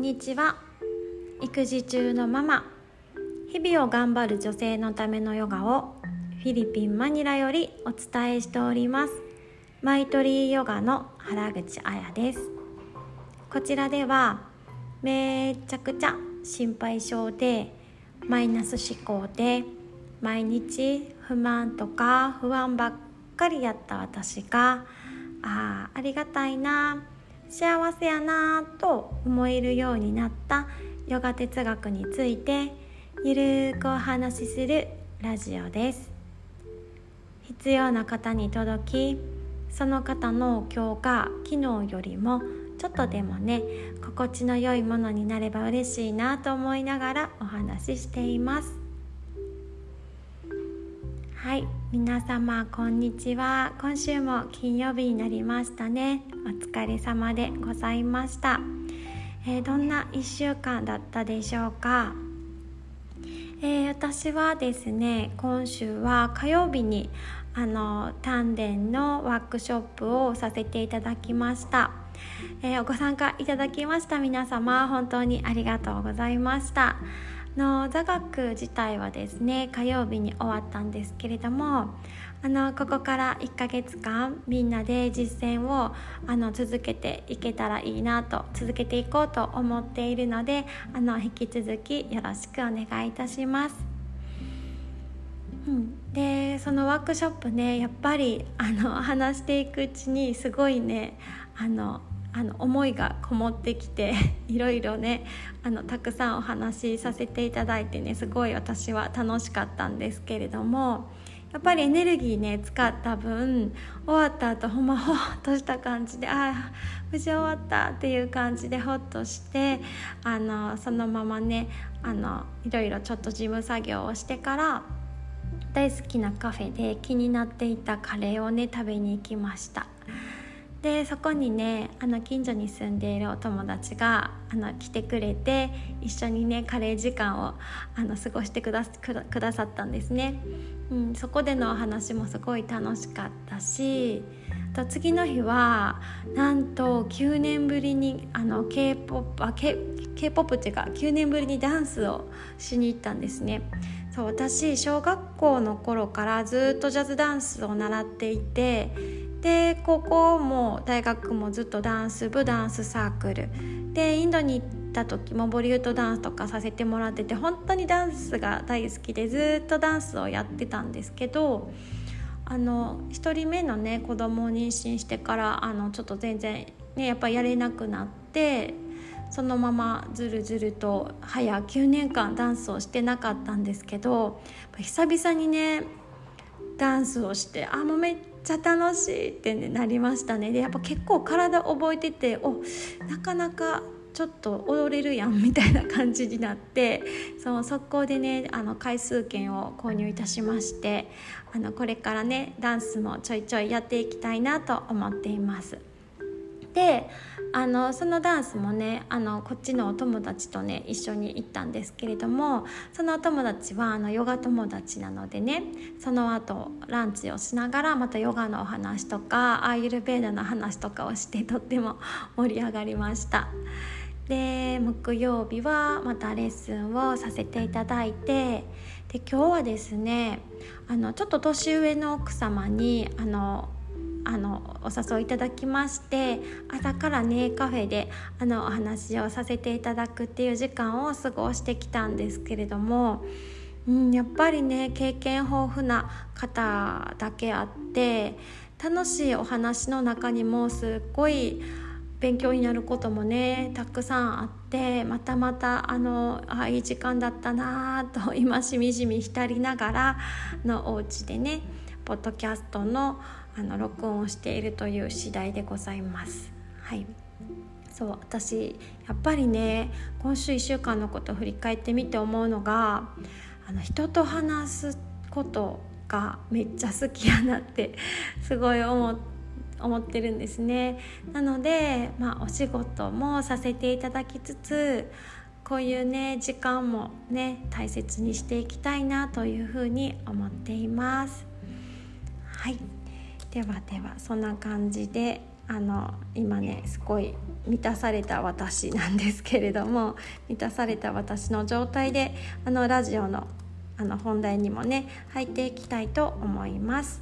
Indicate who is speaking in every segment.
Speaker 1: んにちは。育児中のママ。日々を頑張る女性のためのヨガをフィリピンマニラよりお伝えしております。マイトリーヨガの原口彩です。こちらではめちゃくちゃ心配性でマイナス思考で毎日不満とか不安ばっかりやった私がああありがたいな。幸せやなと思えるようになったヨガ哲学についてゆるーくお話しするラジオです。必要な方に届きその方の今日が昨日よりもちょっとでもね心地の良いものになれば嬉しいなと思いながらお話ししています。はい皆様こんにちは。今週も金曜日になりましたね。お疲れ様でございました、えー、どんな1週間だったでしょうか、えー、私はですね今週は火曜日にあの丹田のワークショップをさせていただきました、えー、ご参加いただきました。皆様本当にありがとうございました。の座学自体はですね火曜日に終わったんですけれどもあのここから1ヶ月間みんなで実践をあの続けていけたらいいなと続けていこうと思っているのであの引き続きよろしくお願いいたします。うん、でそのワークショップねやっぱりあの話していくうちにすごいねあのあの思いがこもってきて いろいろねあのたくさんお話しさせていただいてねすごい私は楽しかったんですけれどもやっぱりエネルギーね使った分終わった後ほんまほっとした感じでああ無事終わったっていう感じでほっとしてあのそのままねあのいろいろちょっと事務作業をしてから大好きなカフェで気になっていたカレーをね食べに行きました。でそこにねあの近所に住んでいるお友達があの来てくれて一緒にねカレー時間をあの過ごしてくだくださったんですね、うん、そこでのお話もすごい楽しかったしと次の日はなんと9年ぶりにあの K-POP あ K K-POP っていうか9年ぶりにダンスをしに行ったんですね。そう私小学校の頃からずっとジャズダンスを習っていてで高校も大学もずっとダンス部ダンスサークル。でインドに行った時もボリュートダンスとかさせてもらってて本当にダンスが大好きでずっとダンスをやってたんですけどあの1人目のね子供を妊娠してからあのちょっと全然ねやっぱやれなくなってそのままずるずると早9年間ダンスをしてなかったんですけど久々にねダンスをしてあもうめっちゃ楽しいって、ね、なりましたねでやっぱ結構体覚えてておなかなかちょっと踊れるやんみたいな感じになってその速攻でねあの回数券を購入いたしましてあのこれからねダンスもちょいちょいやっていきたいなと思っています。であのそのダンスもねあのこっちのお友達とね一緒に行ったんですけれどもそのお友達はあのヨガ友達なのでねその後ランチをしながらまたヨガのお話とかアーユルベーダの話とかをしてとっても 盛り上がりました。で木曜日はまたレッスンをさせていただいてで今日はですねあのちょっと年上の奥様にあのあのお誘いいただきまして朝からねカフェであのお話をさせていただくっていう時間を過ごしてきたんですけれども、うん、やっぱりね経験豊富な方だけあって楽しいお話の中にもすっごい勉強になることもねたくさんあってまたまたあのあいい時間だったなと今しみじみ浸りながらのお家でねポッドキャストのあの録音をしているという次第でございます。はいそう私やっぱりね今週1週間のことを振り返ってみて思うのがあの人と話すことがめっちゃ好きやなってすごい思思ってるんですね。なので、まあ、お仕事もさせていただきつつこういうね時間もね大切にしていきたいなというふうに思っています。はいではではそんな感じであの今ねすごい満たされた私なんですけれども満たされた私の状態であのラジオのあの本題にもね入っていきたいと思います。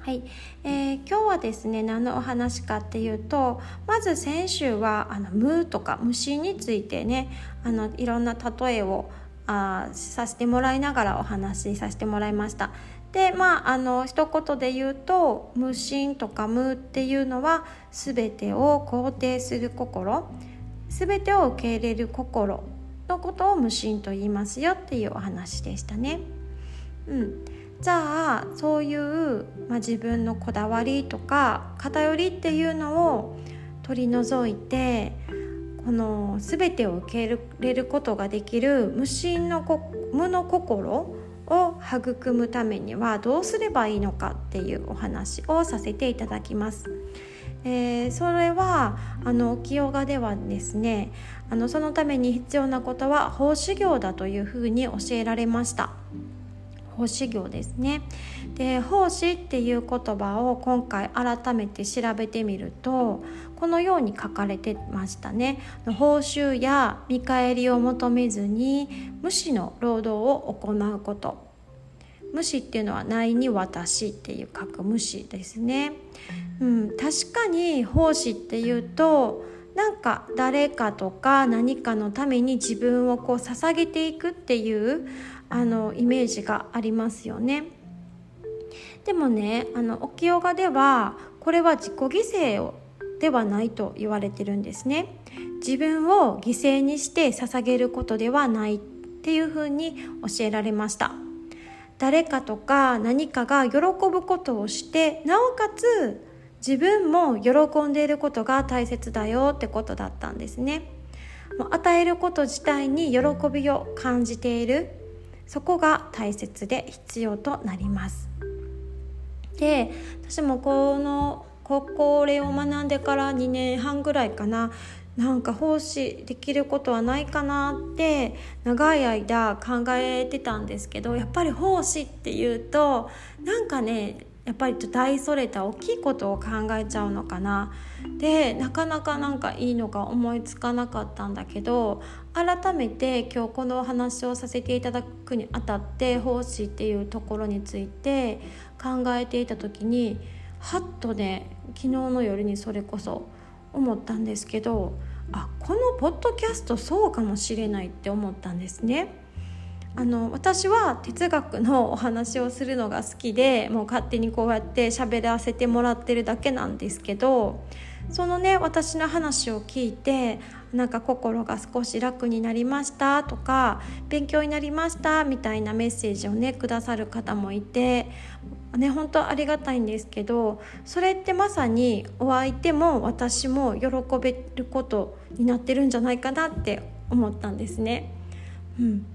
Speaker 1: はい、えー、今日はですね何のお話かっていうとまず先週はあの無とか虫についてねあのいろんな例えをあさせてもらいながらお話しさせてもらいましたでまああの一言で言うと無心とか無っていうのは全てを肯定する心全てを受け入れる心のことを無心と言いますよっていうお話でしたね。うん、じゃあそういう、まあ、自分のこだわりとか偏りっていうのを取り除いてこの全てを受け入れることができる無心の無の心を育むためにはどうすればいいのかっていうお話をさせていただきます。えー、それはあの清賀ではですねあのそのために必要なことは奉仕業だというふうに教えられました奉仕業ですね。で奉仕っていう言葉を今回改めて調べてみるとこのように書かれてましたね。報酬や見返りを求めずに無視の労働を行うこと。無視っていうのはないに私っていう書く無視ですね、うん、確かに奉仕っていうとなんか誰かとか何かのために自分をこう捧げていくっていうあのイメージがありますよね。でもねあの沖ヨガではこれは自己犠牲をではないと言われてるんですね。自分を犠牲にして捧げることではないっていうふうに教えられました。誰かとか何かが喜ぶことをしてなおかつ自分も喜んでいることが大切だよってことだったんですね。与えること自体に喜びを感じている。そこが大切で必要となります。で私もこのこれを学んでから2年半ぐらいかななんか奉仕できることはないかなって長い間考えてたんですけどやっぱり奉仕っていうとなんかねやっぱり大それた大きいことを考えちゃうのかなでなかなかなんかいいのか思いつかなかったんだけど改めて今日このお話をさせていただくにあたって奉仕っていうところについて考えていた時にはっとね昨日の夜にそれこそ思ったんですけどあこのポッドキャストそうかもしれないって思ったんですね。あの私は哲学のお話をするのが好きでもう勝手にこうやって喋らせてもらってるだけなんですけどそのね私の話を聞いてなんか心が少し楽になりましたとか勉強になりましたみたいなメッセージをねくださる方もいてね本当ありがたいんですけどそれってまさにお相手も私も喜べることになってるんじゃないかなって思ったんですね。うん、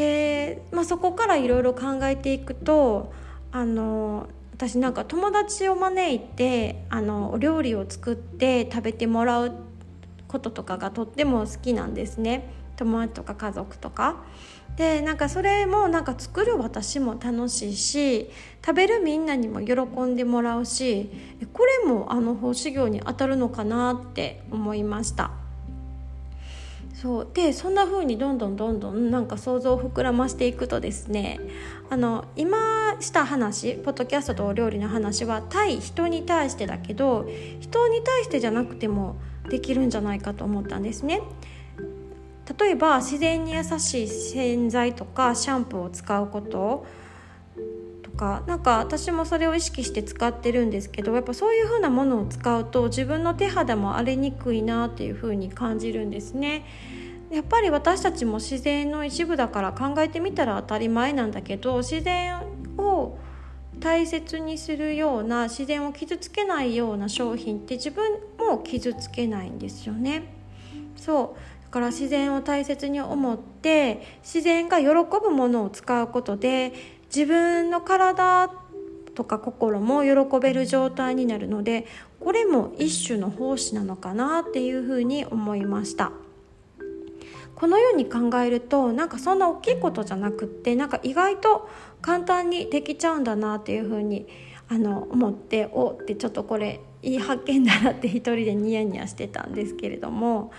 Speaker 1: で、まあ、そこからいろいろ考えていくとあの私なんか友達を招いてあのお料理を作って食べてもらうこととかがとっても好きなんですね友達とか家族とか。でなんかそれもなんか作る私も楽しいし食べるみんなにも喜んでもらうしこれもあの奉仕業に当たるのかなって思いました。そうでそんな風にどんどんどんどんなんか想像を膨らましていくとですねあの今した話ポッドキャストとお料理の話は対人に対してだけど人に対してじゃなくてもできるんじゃないかと思ったんですね。例えば自然に優しい洗剤とかシャンプーを使うこととかなんか私もそれを意識して使ってるんですけどやっぱそういう風なものを使うと自分の手肌も荒れにくいなっていう風に感じるんですね。やっぱり私たちも自然の一部だから考えてみたら当たり前なんだけど自然を大切にするような自然を傷つけないような商品って自分も傷つけないんですよね。そうから自然を大切に思って自然が喜ぶものを使うことで自分の体とか心も喜べる状態になるのでこれも一種の奉仕なのかなっていうふうに思いました。このように考えるとなんかそんな大きいことじゃなくってなんか意外と簡単にできちゃうんだなっていうふうにあの思っておってちょっとこれいい発見だなって一人でニヤニヤしてたんですけれども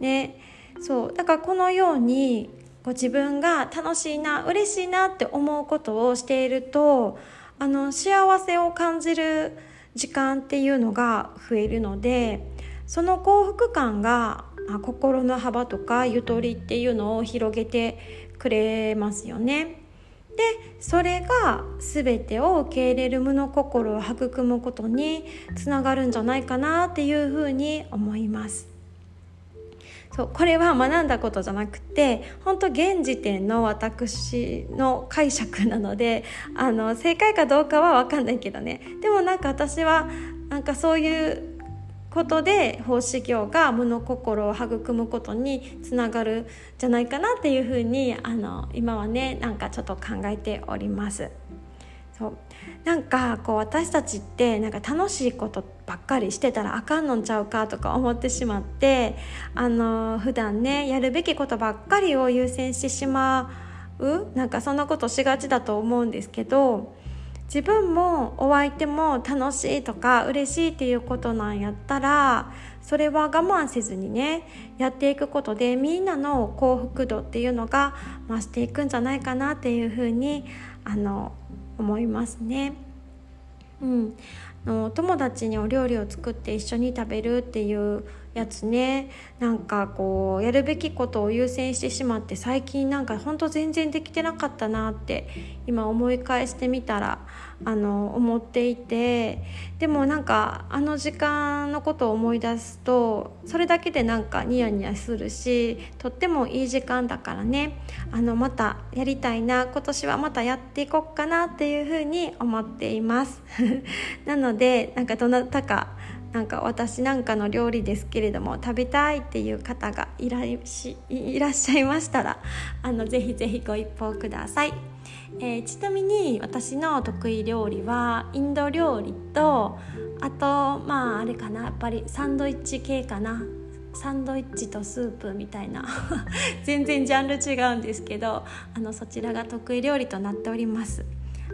Speaker 1: ね。そうだからこのようにこう自分が楽しいな嬉しいなって思うことをしているとあの幸せを感じる時間っていうのが増えるのでその幸福感があ心の幅とかゆとりっていうのを広げてくれますよね。でそれが全てを受け入れる無の心を育むことにつながるんじゃないかなっていうふうに思います。そうこれは学んだことじゃなくて本当現時点の私の解釈なのであの正解かどうかは分かんないけどねでもなんか私はなんかそういうことで奉仕業が無の心を育むことにつながるんじゃないかなっていうふうにあの今はねなんかちょっと考えております。そう。なんかこう私たちってなんか楽しいことばっかりしてたらあかんのんちゃうかとか思ってしまってあの普段ねやるべきことばっかりを優先してしまうなんかそんなことしがちだと思うんですけど自分もお相手も楽しいとか嬉しいっていうことなんやったらそれは我慢せずにねやっていくことでみんなの幸福度っていうのが増していくんじゃないかなっていうふうにあの思いますね。うん、の友達にお料理を作って一緒に食べるっていうやつね。なんかこうやるべきことを優先してしまって最近なんかほんと全然できてなかったなって今思い返してみたらあの思っていて。でもなんかあの時間のことを思い出すとそれだけでなんかニヤニヤするしとってもいい時間だからね。あのまたやりたいな今年はまたやっていこうかなっていうふうに思っています。なのでなんかどなたかなんか私なんかの料理ですけれども食べたいっていう方がいらしいらっしゃいましたら あのぜひぜひご一報ください、えー、ちなみに私の得意料理はインド料理とあとまああれかなやっぱりサンドイッチ系かな。サンドイッチとスープみたいな 全然ジャンル違うんですけどあのそちらが得意料理となっております。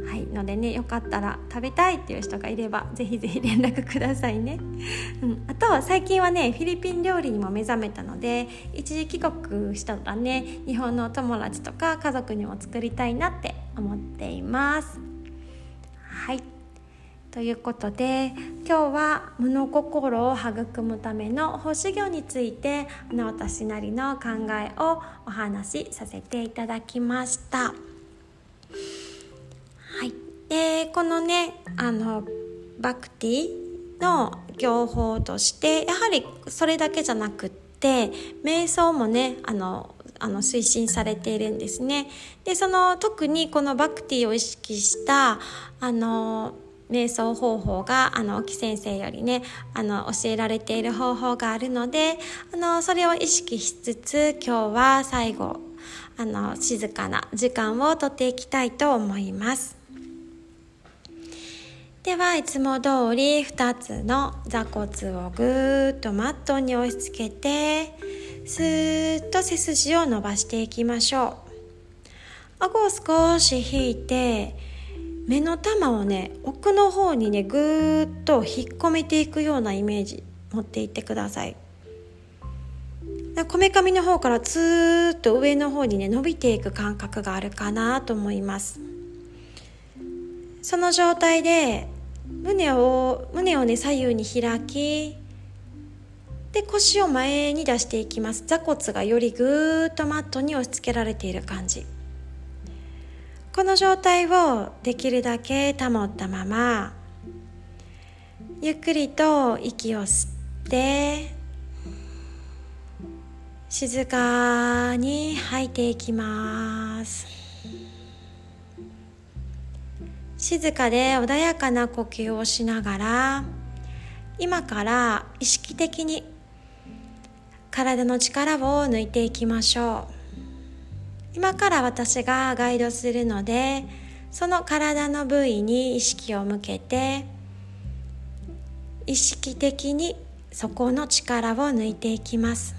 Speaker 1: はいのでねよかったら食べたいっていう人がいればぜひぜひ連絡くださいね、うん、あと最近はねフィリピン料理にも目覚めたので一時帰国したらね。日本のお友達とか家族にも作りたいなって思っています。はい。ということで今日は物心を育むための奉仕業について私なりの考えをお話しさせていただきました。でこのねあのバクティの業法としてやはりそれだけじゃなくって瞑想もねあのあの推進されているんですね。でその特にこのバクティを意識したあの瞑想方法があの沖先生よりねあの教えられている方法があるのであのそれを意識しつつ今日は最後あの静かな時間をとっていきたいと思います。ではいつも通り2つの座骨をぐーっとマットに押し付けてスーッと背筋を伸ばしていきましょう。顎を少し引いて目の玉をね奥の方にねぐーっと引っ込めていくようなイメージ持っていってください。こめかみの方からツーッと上の方にね伸びていく感覚があるかなと思います。その状態で胸を胸をね左右に開きで腰を前に出していきます。座骨がよりぐーっとマットに押し付けられている感じ。この状態をできるだけ保ったままゆっくりと息を吸って静かに吐いていきます。静かで穏やかな呼吸をしながら今から意識的に体の力を抜いていきましょう。今から私がガイドするのでその体の部位に意識を向けて意識的にそこの力を抜いていきます。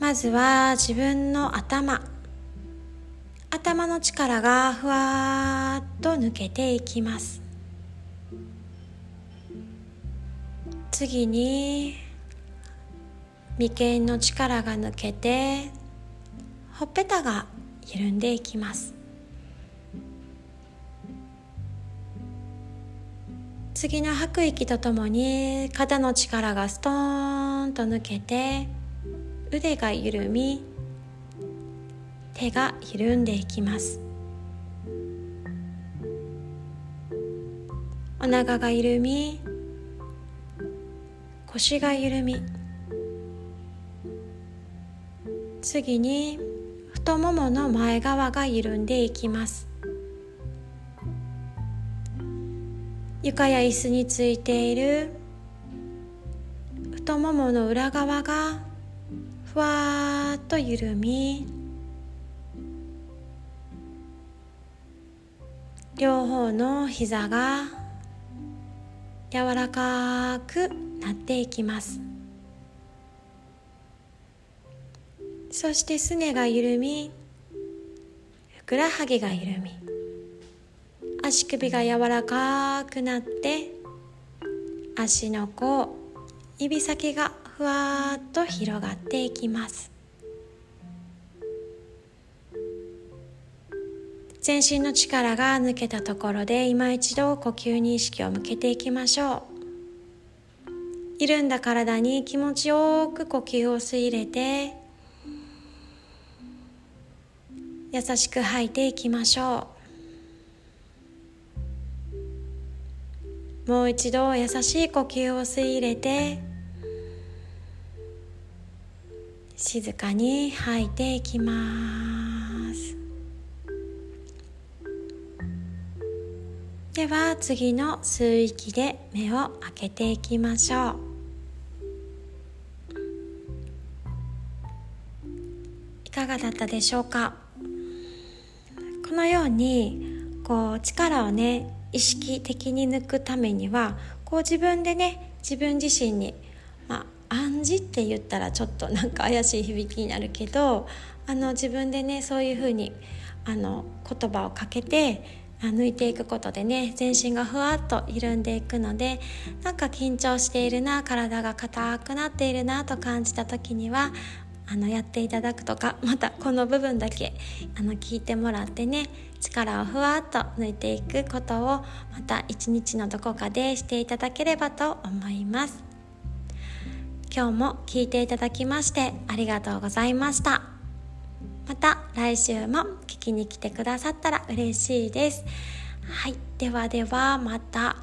Speaker 1: まずは自分の頭。頭の力がふわっと抜けていきます。次に眉間の力が抜けてほっぺたが緩んでいきます。次の吐く息とともに肩の力がストーンと抜けて腕が緩み手が緩んでいきます。お腹が緩み腰が緩み。次に太ももの前側が緩んでいきます。床や椅子についている太ももの裏側がふわっと緩み両方の膝が柔らかくなっていきます。そしてすねが緩みふくらはぎが緩み足首が柔らかくなって足の甲指先がふわっと広がっていきます。全身の力が抜けたところで今一度呼吸に意識を向けていきましょう。緩んだ体に気持ちよく呼吸を吸い入れて優しく吐いていきましょう。もう一度優しい呼吸を吸い入れて静かに吐いていきます。では次の吸う息で目を開けていきましょう。いかがだったでしょうか？このようにこう力をね意識的に抜くためにはこう自分でね自分自身に、まあ、暗示って言ったらちょっと なんか怪しい響きになるけどあの自分でねそういうふうにあの言葉をかけて抜いていくことでね全身がふわっと緩んでいくのでなんか緊張しているな体が硬くなっているなと感じた時にはあのやっていただくとかまたこの部分だけあの聞いてもらってね力をふわっと抜いていくことをまた一日のどこかでしていただければと思います。今日も聞いていただきましてありがとうございました。また来週も聞きに来てくださったら嬉しいです。はいではではまた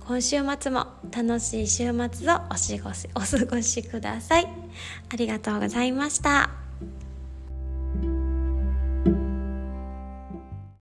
Speaker 1: 今週末も楽しい週末をお過ごしお過ごしください。ありがとうございました。